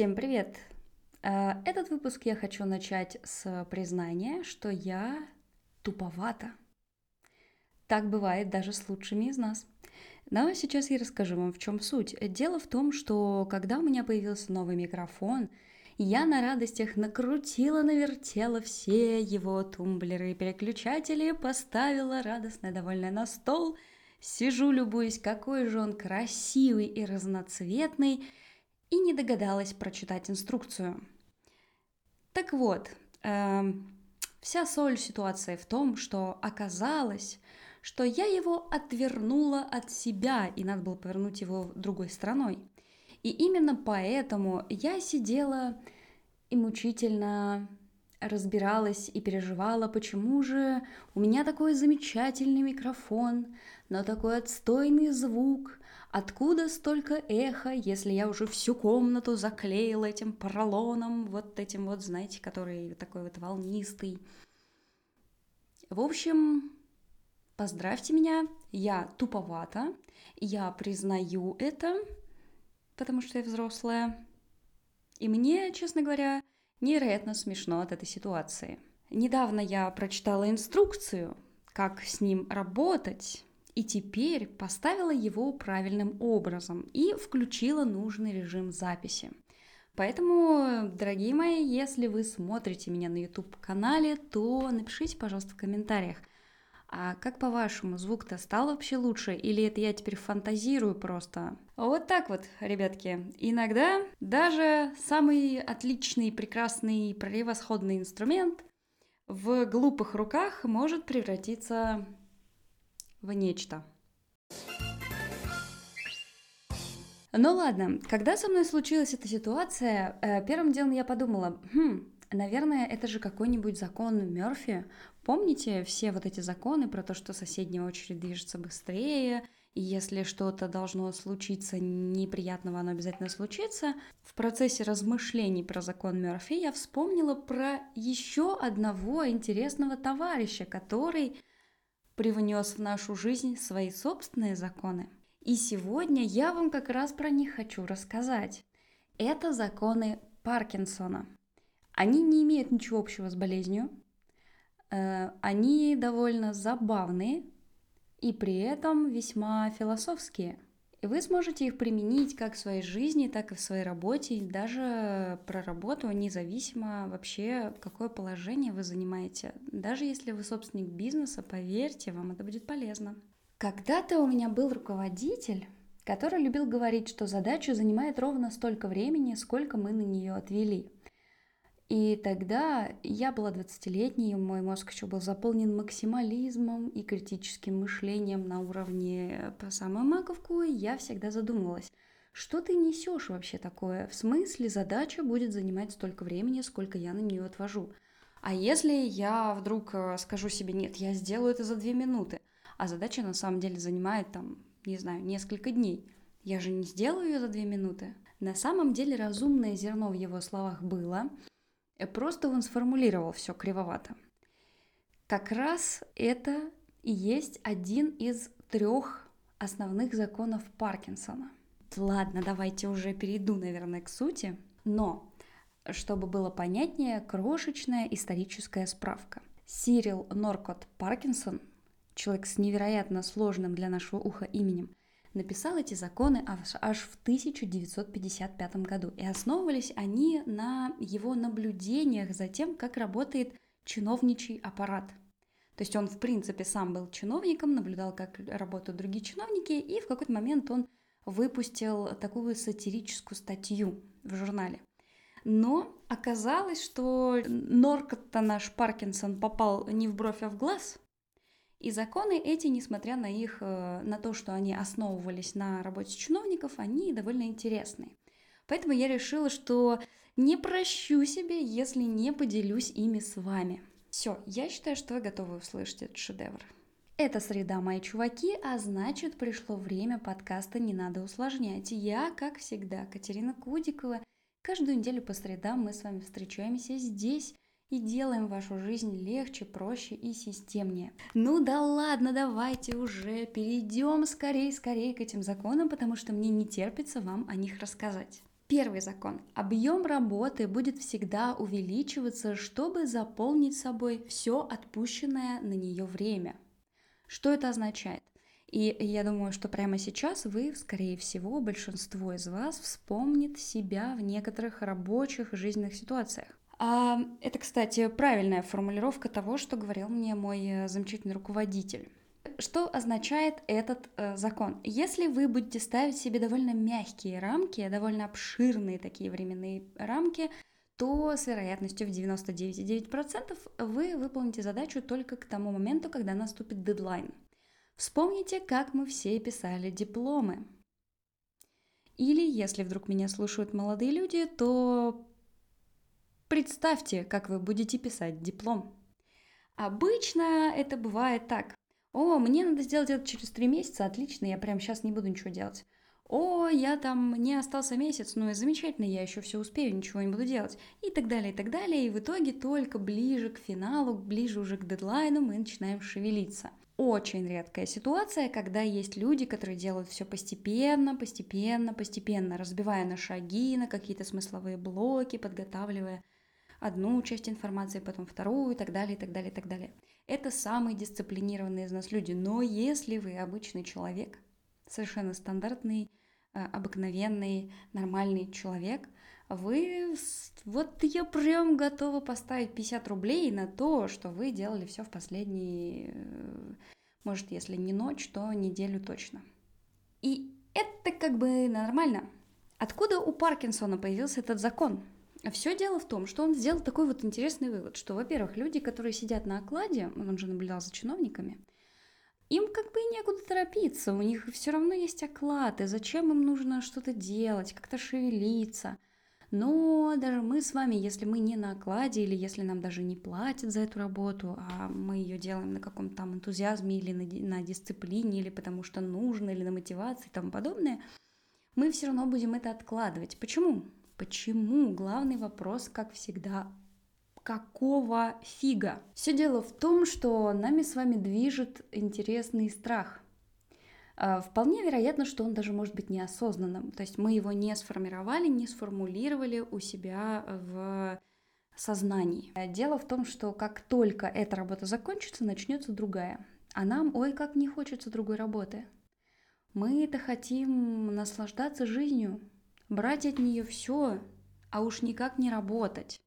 Всем привет! Э, этот выпуск я хочу начать с признания, что я туповата. Так бывает даже с лучшими из нас. Но сейчас я расскажу вам, в чем суть. Дело в том, что когда у меня появился новый микрофон, я на радостях накрутила, навертела все его тумблеры и переключатели, поставила радостно довольная на стол, сижу, любуюсь, какой же он красивый и разноцветный – и не догадалась прочитать инструкцию. Так вот, э, вся соль ситуации в том, что оказалось, что я его отвернула от себя, и надо было повернуть его другой стороной. И именно поэтому я сидела и мучительно разбиралась и переживала, почему же у меня такой замечательный микрофон, но такой отстойный звук, Откуда столько эхо, если я уже всю комнату заклеила этим поролоном, вот этим вот, знаете, который такой вот волнистый. В общем, поздравьте меня, я туповата, я признаю это, потому что я взрослая. И мне, честно говоря, невероятно смешно от этой ситуации. Недавно я прочитала инструкцию, как с ним работать, и теперь поставила его правильным образом и включила нужный режим записи. Поэтому, дорогие мои, если вы смотрите меня на YouTube-канале, то напишите, пожалуйста, в комментариях, а как по-вашему, звук-то стал вообще лучше, или это я теперь фантазирую просто? Вот так вот, ребятки. Иногда даже самый отличный, прекрасный, превосходный инструмент в глупых руках может превратиться в нечто. Ну ладно, когда со мной случилась эта ситуация, э, первым делом я подумала, хм, наверное, это же какой-нибудь закон Мерфи. Помните все вот эти законы про то, что соседняя очередь движется быстрее, и если что-то должно случиться неприятного, оно обязательно случится. В процессе размышлений про закон Мерфи я вспомнила про еще одного интересного товарища, который привнес в нашу жизнь свои собственные законы. И сегодня я вам как раз про них хочу рассказать. Это законы Паркинсона. Они не имеют ничего общего с болезнью, э, они довольно забавные и при этом весьма философские – и вы сможете их применить как в своей жизни, так и в своей работе, и даже про работу, независимо вообще, какое положение вы занимаете. Даже если вы собственник бизнеса, поверьте, вам это будет полезно. Когда-то у меня был руководитель, который любил говорить, что задача занимает ровно столько времени, сколько мы на нее отвели. И тогда я была 20-летней, мой мозг еще был заполнен максимализмом и критическим мышлением на уровне по самую маковку, и я всегда задумывалась, что ты несешь вообще такое? В смысле задача будет занимать столько времени, сколько я на нее отвожу? А если я вдруг э, скажу себе, нет, я сделаю это за две минуты, а задача на самом деле занимает там, не знаю, несколько дней, я же не сделаю ее за две минуты. На самом деле разумное зерно в его словах было, просто он сформулировал все кривовато. Как раз это и есть один из трех основных законов Паркинсона. Ладно, давайте уже перейду, наверное, к сути. Но, чтобы было понятнее, крошечная историческая справка. Сирил Норкот Паркинсон, человек с невероятно сложным для нашего уха именем, написал эти законы аж, в 1955 году. И основывались они на его наблюдениях за тем, как работает чиновничий аппарат. То есть он, в принципе, сам был чиновником, наблюдал, как работают другие чиновники, и в какой-то момент он выпустил такую сатирическую статью в журнале. Но оказалось, что Норкот-то наш Паркинсон попал не в бровь, а в глаз, и законы эти, несмотря на их, э, на то, что они основывались на работе чиновников, они довольно интересные. Поэтому я решила, что не прощу себе, если не поделюсь ими с вами. Все, я считаю, что вы готовы услышать этот шедевр. Это среда, мои чуваки, а значит, пришло время подкаста «Не надо усложнять». Я, как всегда, Катерина Кудикова. Каждую неделю по средам мы с вами встречаемся здесь, и делаем вашу жизнь легче, проще и системнее. Ну да ладно, давайте уже перейдем скорее, скорее к этим законам, потому что мне не терпится вам о них рассказать. Первый закон. Объем работы будет всегда увеличиваться, чтобы заполнить собой все отпущенное на нее время. Что это означает? И я думаю, что прямо сейчас вы, скорее всего, большинство из вас вспомнит себя в некоторых рабочих жизненных ситуациях. А это, кстати, правильная формулировка того, что говорил мне мой э, замечательный руководитель. Что означает этот э, закон? Если вы будете ставить себе довольно мягкие рамки, довольно обширные такие временные рамки, то с вероятностью в 99,9% вы выполните задачу только к тому моменту, когда наступит дедлайн. Вспомните, как мы все писали дипломы. Или, если вдруг меня слушают молодые люди, то представьте, как вы будете писать диплом. Обычно это бывает так. О, мне надо сделать это через три месяца, отлично, я прямо сейчас не буду ничего делать. О, я там, не остался месяц, ну и замечательно, я еще все успею, ничего не буду делать. И так далее, и так далее. И в итоге только ближе к финалу, ближе уже к дедлайну мы начинаем шевелиться очень редкая ситуация, когда есть люди, которые делают все постепенно, постепенно, постепенно, разбивая на шаги, на какие-то смысловые блоки, подготавливая одну часть информации, потом вторую и так далее, и так далее, и так далее. Это самые дисциплинированные из нас люди. Но если вы обычный человек, совершенно стандартный, э, обыкновенный, нормальный человек, вы... Вот я прям готова поставить 50 рублей на то, что вы делали все в последние, э, может, если не ночь, то неделю точно. И это как бы нормально. Откуда у Паркинсона появился этот закон? Все дело в том, что он сделал такой вот интересный вывод, что, во-первых, люди, которые сидят на окладе, он же наблюдал за чиновниками, им как бы некуда торопиться, у них все равно есть оклад, и зачем им нужно что-то делать, как-то шевелиться – но даже мы с вами, если мы не на окладе или если нам даже не платят за эту работу, а мы ее делаем на каком-то там энтузиазме или на, на дисциплине, или потому что нужно, или на мотивации и тому подобное, мы все равно будем это откладывать. Почему? Почему? Главный вопрос, как всегда, какого фига? Все дело в том, что нами с вами движет интересный страх – а, вполне вероятно, что он даже может быть неосознанным. То есть мы его не сформировали, не сформулировали у себя в сознании. Дело в том, что как только эта работа закончится, начнется другая. А нам, ой, как не хочется другой работы. Мы это хотим наслаждаться жизнью, брать от нее все, а уж никак не работать.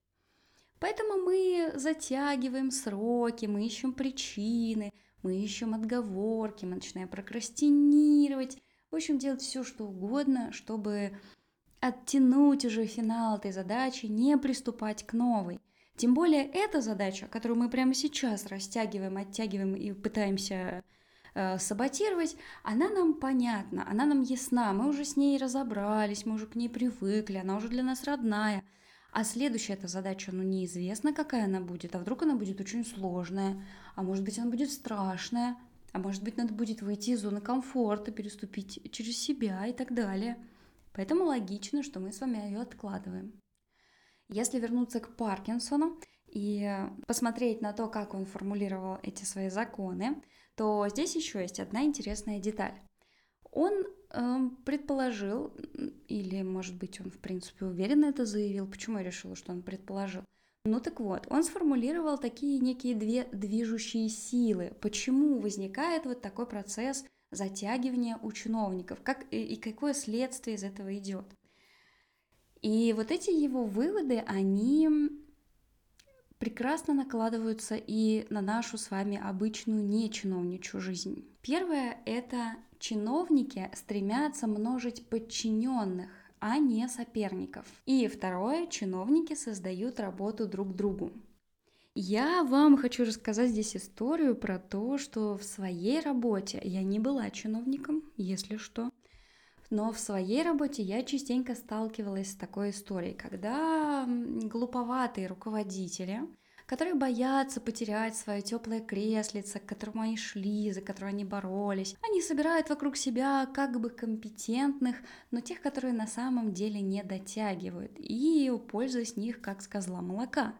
Поэтому мы затягиваем сроки, мы ищем причины, мы ищем отговорки, мы начинаем прокрастинировать, в общем, делать все, что угодно, чтобы оттянуть уже финал этой задачи, не приступать к новой. Тем более эта задача, которую мы прямо сейчас растягиваем, оттягиваем и пытаемся э, саботировать, она нам понятна, она нам ясна, мы уже с ней разобрались, мы уже к ней привыкли, она уже для нас родная. А следующая эта задача, ну неизвестно, какая она будет, а вдруг она будет очень сложная, а может быть она будет страшная, а может быть надо будет выйти из зоны комфорта, переступить через себя и так далее. Поэтому логично, что мы с вами ее откладываем. Если вернуться к Паркинсону и посмотреть на то, как он формулировал эти свои законы, то здесь еще есть одна интересная деталь. Он э, предположил, или, может быть, он, в принципе, уверенно это заявил, почему я решила, что он предположил. Ну так вот, он сформулировал такие некие две движущие силы. Почему возникает вот такой процесс затягивания у чиновников? Как, и, и какое следствие из этого идет? И вот эти его выводы, они прекрасно накладываются и на нашу с вами обычную нечиновничью жизнь. Первое – это чиновники стремятся множить подчиненных, а не соперников. И второе, чиновники создают работу друг другу. Я вам хочу рассказать здесь историю про то, что в своей работе я не была чиновником, если что, но в своей работе я частенько сталкивалась с такой историей, когда глуповатые руководители – которые боятся потерять свое теплое креслице, к которому они шли, за которое они боролись. Они собирают вокруг себя как бы компетентных, но тех, которые на самом деле не дотягивают, и пользуясь них как с козла молока.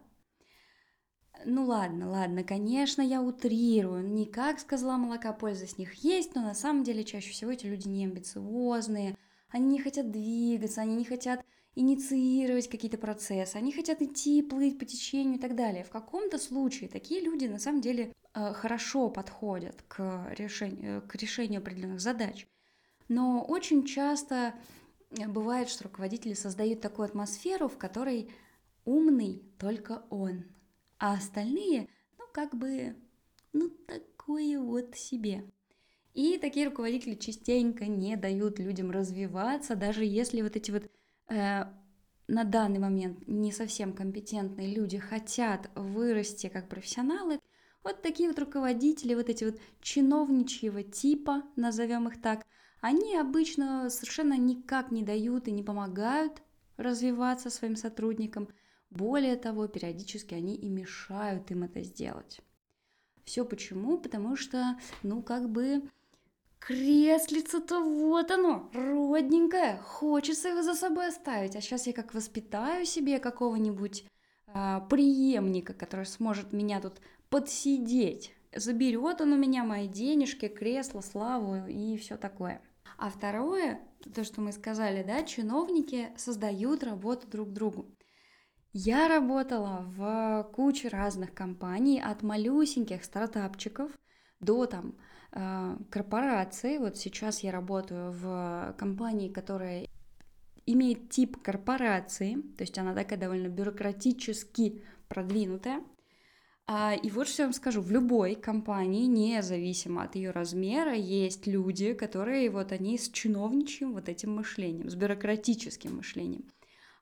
Ну ладно, ладно, конечно, я утрирую, не как с козла молока польза с них есть, но на самом деле чаще всего эти люди не амбициозные, они не хотят двигаться, они не хотят инициировать какие-то процессы, они хотят идти, плыть по течению и так далее. В каком-то случае такие люди на самом деле э, хорошо подходят к решению, к решению определенных задач. Но очень часто бывает, что руководители создают такую атмосферу, в которой умный только он, а остальные, ну, как бы, ну, такое вот себе. И такие руководители частенько не дают людям развиваться, даже если вот эти вот э, на данный момент не совсем компетентные люди хотят вырасти как профессионалы, вот такие вот руководители, вот эти вот чиновничьего типа, назовем их так, они обычно совершенно никак не дают и не помогают развиваться своим сотрудникам. Более того, периодически они и мешают им это сделать. Все почему? Потому что, ну, как бы креслице-то вот оно, родненькое, хочется его за собой оставить. А сейчас я как воспитаю себе какого-нибудь а, преемника, который сможет меня тут подсидеть. Заберет он у меня мои денежки, кресло, славу и все такое. А второе, то, что мы сказали, да, чиновники создают работу друг другу. Я работала в куче разных компаний, от малюсеньких стартапчиков до там э, корпораций. Вот сейчас я работаю в компании, которая имеет тип корпорации, то есть она такая довольно бюрократически продвинутая. А, и вот что я вам скажу, в любой компании, независимо от ее размера, есть люди, которые вот они с чиновничьим вот этим мышлением, с бюрократическим мышлением.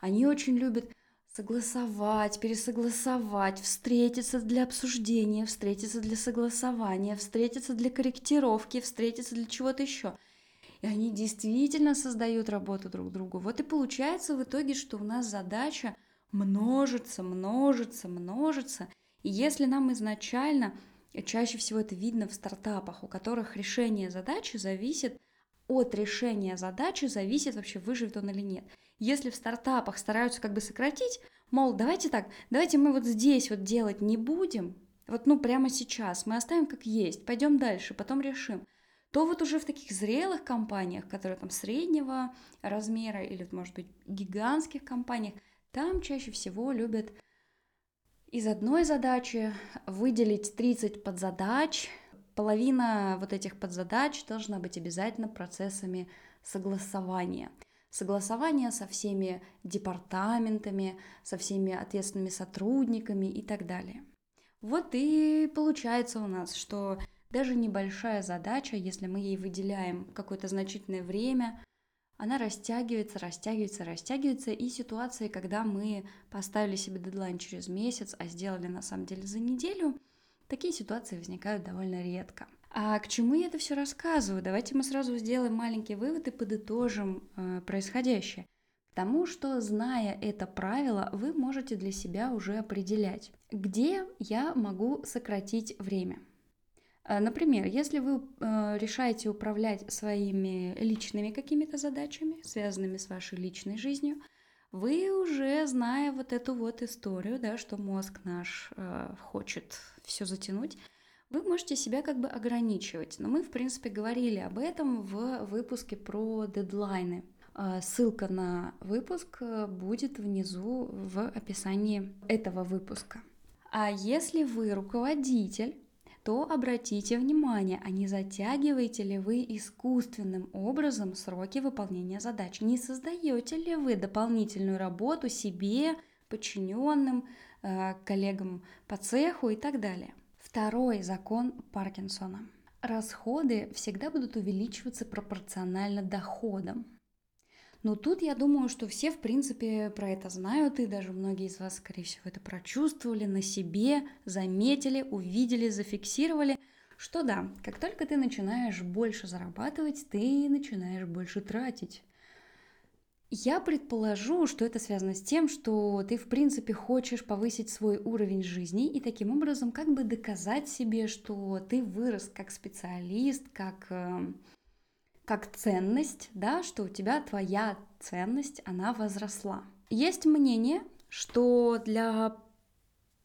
Они очень любят согласовать, пересогласовать, встретиться для обсуждения, встретиться для согласования, встретиться для корректировки, встретиться для чего-то еще. И они действительно создают работу друг другу. Вот и получается в итоге, что у нас задача множится, множится, множится – и если нам изначально, чаще всего это видно в стартапах, у которых решение задачи зависит от решения задачи зависит вообще выживет он или нет. Если в стартапах стараются как бы сократить, мол, давайте так, давайте мы вот здесь вот делать не будем, вот ну прямо сейчас, мы оставим как есть, пойдем дальше, потом решим, то вот уже в таких зрелых компаниях, которые там среднего размера или, может быть, гигантских компаниях, там чаще всего любят из одной задачи выделить 30 подзадач. Половина вот этих подзадач должна быть обязательно процессами согласования. Согласование со всеми департаментами, со всеми ответственными сотрудниками и так далее. Вот и получается у нас, что даже небольшая задача, если мы ей выделяем какое-то значительное время, она растягивается, растягивается, растягивается, и ситуации, когда мы поставили себе дедлайн через месяц, а сделали на самом деле за неделю, такие ситуации возникают довольно редко. А к чему я это все рассказываю? Давайте мы сразу сделаем маленький вывод и подытожим э, происходящее. К тому, что зная это правило, вы можете для себя уже определять, где я могу сократить время. Э, например, если вы э, решаете управлять своими личными какими-то задачами, связанными с вашей личной жизнью, вы уже, зная вот эту вот историю, да, что мозг наш э, хочет все затянуть, вы можете себя как бы ограничивать. Но мы, в принципе, говорили об этом в выпуске про дедлайны. Ссылка на выпуск будет внизу в описании этого выпуска. А если вы руководитель, то обратите внимание, а не затягиваете ли вы искусственным образом сроки выполнения задач? Не создаете ли вы дополнительную работу себе, подчиненным, э, коллегам по цеху и так далее? Второй закон Паркинсона. Расходы всегда будут увеличиваться пропорционально доходам. Но тут я думаю, что все, в принципе, про это знают, и даже многие из вас, скорее всего, это прочувствовали на себе, заметили, увидели, зафиксировали, что да, как только ты начинаешь больше зарабатывать, ты начинаешь больше тратить. Я предположу, что это связано с тем, что ты, в принципе, хочешь повысить свой уровень жизни и таким образом как бы доказать себе, что ты вырос как специалист, как эм, как ценность, да, что у тебя твоя ценность, она возросла. Есть мнение, что для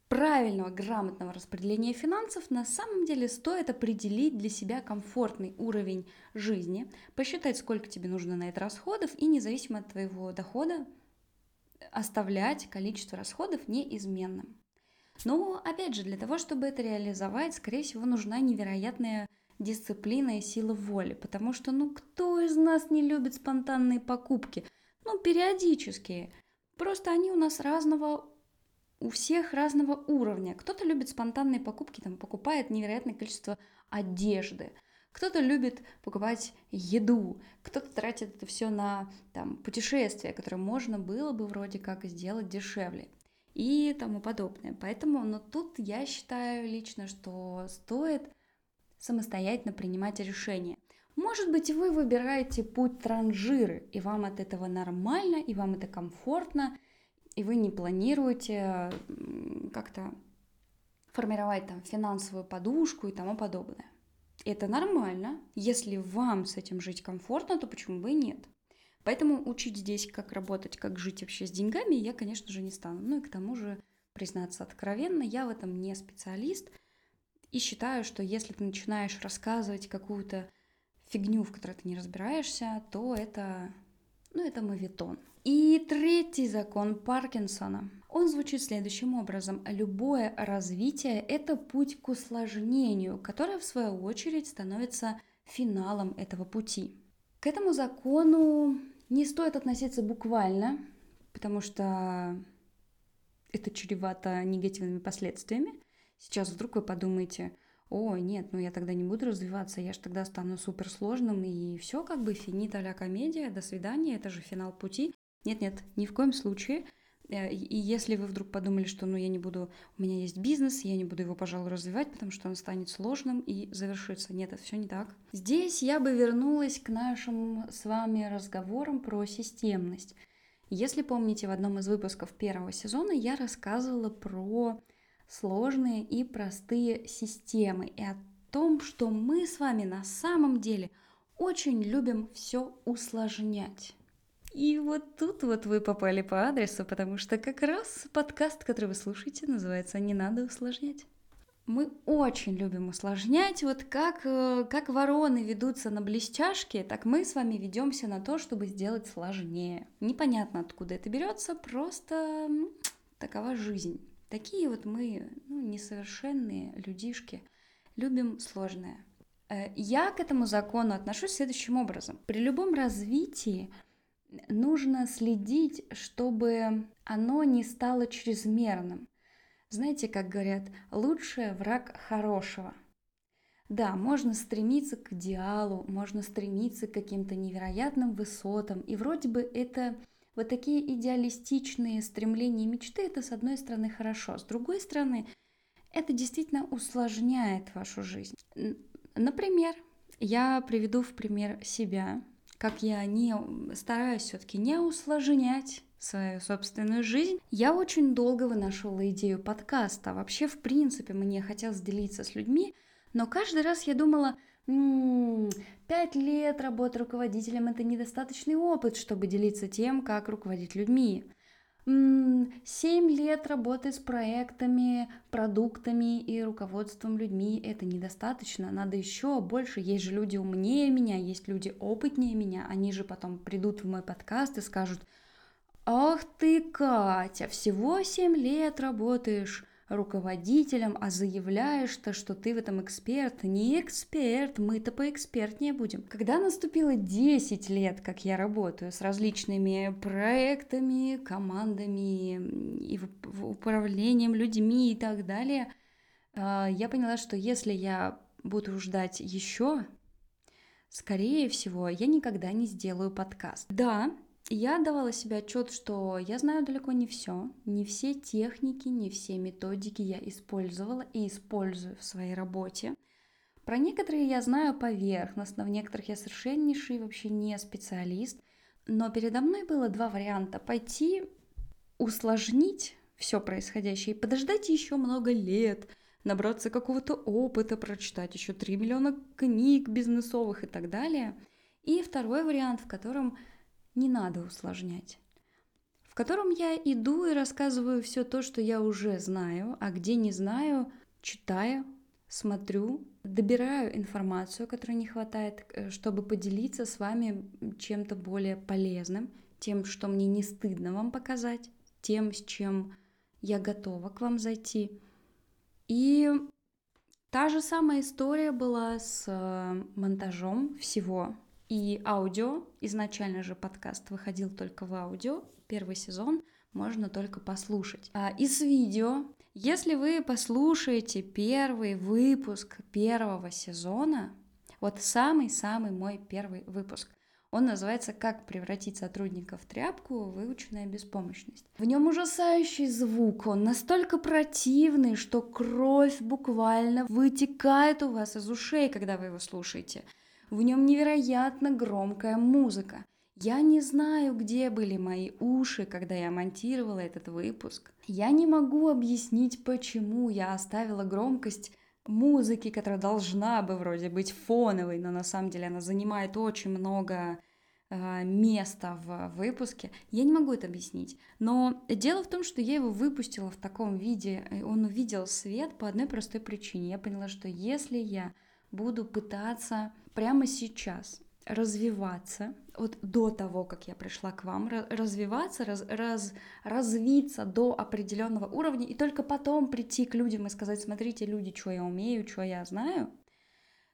правильного, грамотного распределения финансов на самом деле стоит определить для себя комфортный уровень жизни, посчитать, сколько тебе нужно на это расходов, и независимо от твоего дохода оставлять количество расходов неизменным. Но, опять же, для того, чтобы это реализовать, скорее всего, нужна невероятная дисциплина и сила воли, потому что, ну, кто из нас не любит спонтанные покупки? Ну, периодические. Просто они у нас разного у всех разного уровня. Кто-то любит спонтанные покупки, там покупает невероятное количество одежды. Кто-то любит покупать еду, кто-то тратит это все на там, путешествия, которые можно было бы вроде как сделать дешевле и тому подобное. Поэтому, но тут я считаю лично, что стоит самостоятельно принимать решения. Может быть, вы выбираете путь транжиры, и вам от этого нормально, и вам это комфортно, и вы не планируете как-то формировать там финансовую подушку и тому подобное. Это нормально. Если вам с этим жить комфортно, то почему бы и нет? Поэтому учить здесь, как работать, как жить вообще с деньгами, я, конечно же, не стану. Ну и к тому же, признаться откровенно, я в этом не специалист. И считаю, что если ты начинаешь рассказывать какую-то фигню, в которой ты не разбираешься, то это, ну, это мавитон. И третий закон Паркинсона. Он звучит следующим образом. Любое развитие – это путь к усложнению, которое, в свою очередь, становится финалом этого пути. К этому закону не стоит относиться буквально, потому что это чревато негативными последствиями. Сейчас вдруг вы подумаете, о, нет, ну я тогда не буду развиваться, я же тогда стану суперсложным, и все как бы финит а комедия, до свидания, это же финал пути. Нет-нет, ни в коем случае. Э, и если вы вдруг подумали, что ну я не буду, у меня есть бизнес, я не буду его, пожалуй, развивать, потому что он станет сложным и завершится. Нет, это все не так. Здесь я бы вернулась к нашим с вами разговорам про системность. Если помните, в одном из выпусков первого сезона я рассказывала про сложные и простые системы и о том, что мы с вами на самом деле очень любим все усложнять. И вот тут вот вы попали по адресу, потому что как раз подкаст, который вы слушаете, называется «Не надо усложнять». Мы очень любим усложнять. Вот как, э, как вороны ведутся на блестяшке, так мы с вами ведемся на то, чтобы сделать сложнее. Непонятно, откуда это берется, просто такова жизнь. Такие вот мы ну, несовершенные людишки, любим сложное. Э, я к этому закону отношусь следующим образом. При любом развитии нужно следить, чтобы оно не стало чрезмерным. Знаете, как говорят, лучший враг хорошего. Да, можно стремиться к идеалу, можно стремиться к каким-то невероятным высотам, и вроде бы это вот такие идеалистичные стремления и мечты, это с одной стороны хорошо, с другой стороны это действительно усложняет вашу жизнь. Например, я приведу в пример себя как я не стараюсь все-таки не усложнять свою собственную жизнь. Я очень долго вынашивала идею подкаста. Вообще, в принципе, мне хотелось делиться с людьми, но каждый раз я думала, пять лет работы руководителем – это недостаточный опыт, чтобы делиться тем, как руководить людьми. Семь лет работы с проектами, продуктами и руководством людьми – это недостаточно. Надо еще больше. Есть же люди умнее меня, есть люди опытнее меня. Они же потом придут в мой подкаст и скажут, «Ах ты, Катя, всего семь лет работаешь руководителем, а заявляешь-то, что ты в этом эксперт. Не эксперт, мы-то поэкспертнее будем. Когда наступило 10 лет, как я работаю с различными проектами, командами и управлением людьми и так далее, а, я поняла, что если я буду ждать еще, скорее всего, я никогда не сделаю подкаст. Да, я давала себе отчет, что я знаю далеко не все, не все техники, не все методики я использовала и использую в своей работе. Про некоторые я знаю поверхностно, в некоторых я совершеннейший вообще не специалист, но передо мной было два варианта. Пойти усложнить все происходящее и подождать еще много лет, набраться какого-то опыта, прочитать еще 3 миллиона книг бизнесовых и так далее. И второй вариант, в котором не надо усложнять, в котором я иду и рассказываю все то, что я уже знаю, а где не знаю, читаю, смотрю, добираю информацию, которой не хватает, э, чтобы поделиться с вами чем-то более полезным, тем, что мне не стыдно вам показать, тем, с чем я готова к вам зайти. И та же самая история была с э, монтажом всего и аудио. Изначально же подкаст выходил только в аудио, первый сезон можно только послушать. А, и с видео. Если вы послушаете первый выпуск первого сезона, вот самый-самый мой первый выпуск, он называется «Как превратить сотрудника в тряпку. Выученная беспомощность». В нем ужасающий звук, он настолько противный, что кровь буквально вытекает у вас из ушей, когда вы его слушаете. В нем невероятно громкая музыка. Я не знаю, где были мои уши, когда я монтировала этот выпуск. Я не могу объяснить, почему я оставила громкость музыки, которая должна бы вроде быть фоновой, но на самом деле она занимает очень много э, места в выпуске. Я не могу это объяснить. Но дело в том, что я его выпустила в таком виде, он увидел свет по одной простой причине. Я поняла, что если я буду пытаться прямо сейчас развиваться, вот до того, как я пришла к вам, развиваться, раз, раз, развиться до определенного уровня, и только потом прийти к людям и сказать, смотрите, люди, что я умею, что я знаю,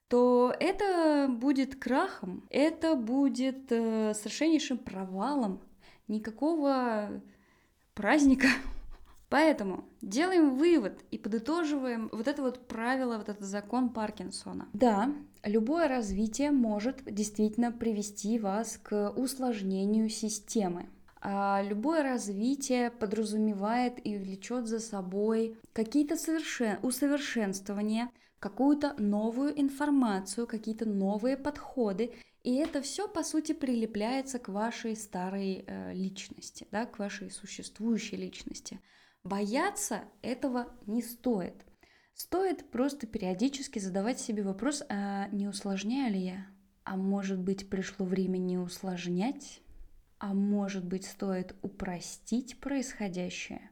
то это будет крахом, это будет э, совершеннейшим провалом, никакого праздника Поэтому делаем вывод и подытоживаем вот это вот правило, вот этот закон Паркинсона. Да, любое развитие может действительно привести вас к усложнению системы. А любое развитие подразумевает и влечет за собой какие-то совершен... усовершенствования, какую-то новую информацию, какие-то новые подходы. И это все, по сути, прилепляется к вашей старой э, личности, да, к вашей существующей личности. Бояться этого не стоит. Стоит просто периодически задавать себе вопрос, а не усложняю ли я? А может быть пришло время не усложнять? А может быть стоит упростить происходящее?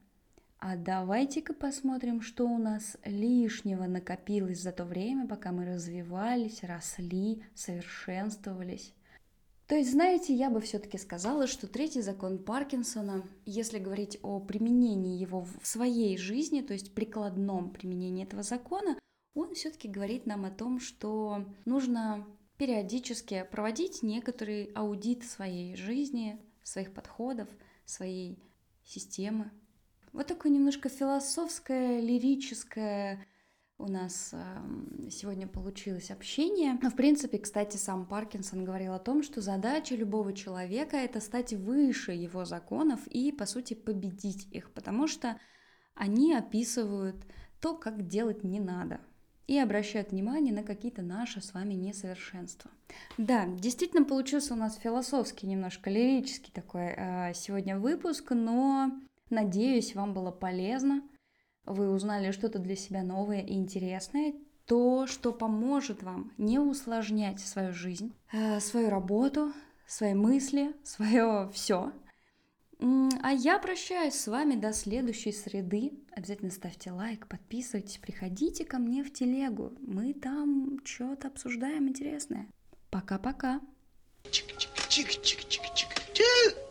А давайте-ка посмотрим, что у нас лишнего накопилось за то время, пока мы развивались, росли, совершенствовались. То есть, знаете, я бы все-таки сказала, что третий закон Паркинсона, если говорить о применении его в своей жизни, то есть прикладном применении этого закона, он все-таки говорит нам о том, что нужно периодически проводить некоторый аудит своей жизни, своих подходов, своей системы. Вот такое немножко философское, лирическое у нас сегодня получилось общение. В принципе, кстати, сам Паркинсон говорил о том, что задача любого человека — это стать выше его законов и, по сути, победить их, потому что они описывают то, как делать не надо, и обращают внимание на какие-то наши с вами несовершенства. Да, действительно получился у нас философский, немножко лирический такой э, сегодня выпуск, но надеюсь, вам было полезно вы узнали что-то для себя новое и интересное, то, что поможет вам не усложнять свою жизнь, э, свою работу, свои мысли, свое все. А я прощаюсь с вами до следующей среды. Обязательно ставьте лайк, подписывайтесь, приходите ко мне в телегу. Мы там что-то обсуждаем интересное. Пока-пока. Чик-чик-чик-чик-чик-чик.